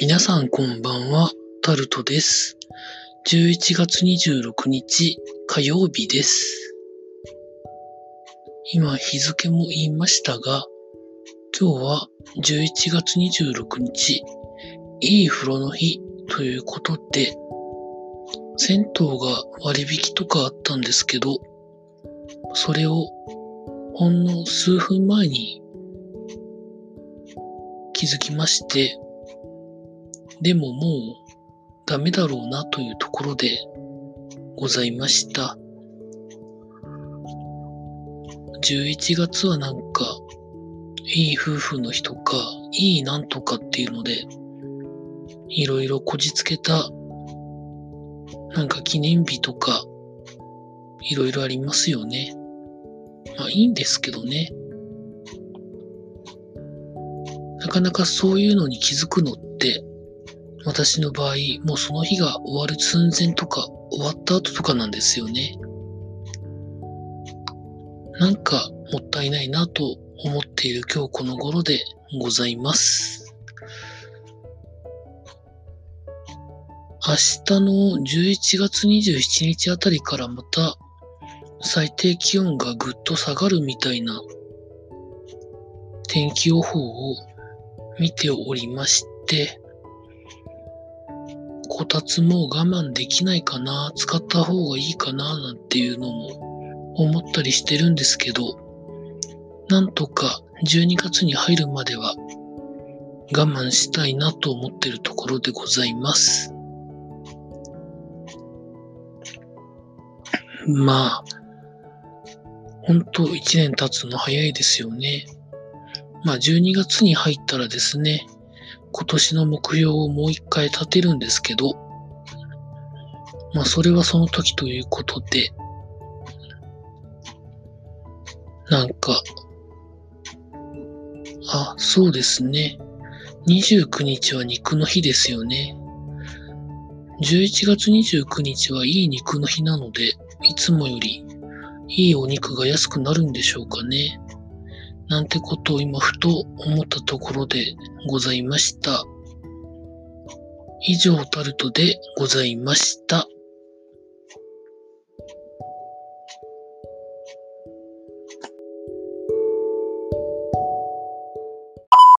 皆さんこんばんは、タルトです。11月26日火曜日です。今日付も言いましたが、今日は11月26日、いい風呂の日ということで、銭湯が割引とかあったんですけど、それをほんの数分前に気づきまして、でももうダメだろうなというところでございました。11月はなんか、いい夫婦の日とか、いいなんとかっていうので、いろいろこじつけた、なんか記念日とか、いろいろありますよね。まあいいんですけどね。なかなかそういうのに気づくのって、私の場合、もうその日が終わる寸前とか、終わった後とかなんですよね。なんかもったいないなと思っている今日この頃でございます。明日の11月27日あたりからまた最低気温がぐっと下がるみたいな天気予報を見ておりまして、たつも我慢できないかな、使った方がいいかな、なんていうのも思ったりしてるんですけど、なんとか12月に入るまでは我慢したいなと思ってるところでございます。まあ、ほんと1年経つの早いですよね。まあ12月に入ったらですね、今年の目標をもう一回立てるんですけど、まあそれはその時ということで、なんか、あ、そうですね。29日は肉の日ですよね。11月29日はいい肉の日なので、いつもよりいいお肉が安くなるんでしょうかね。なんてことを今ふと思ったところでございました。以上タルトでございました。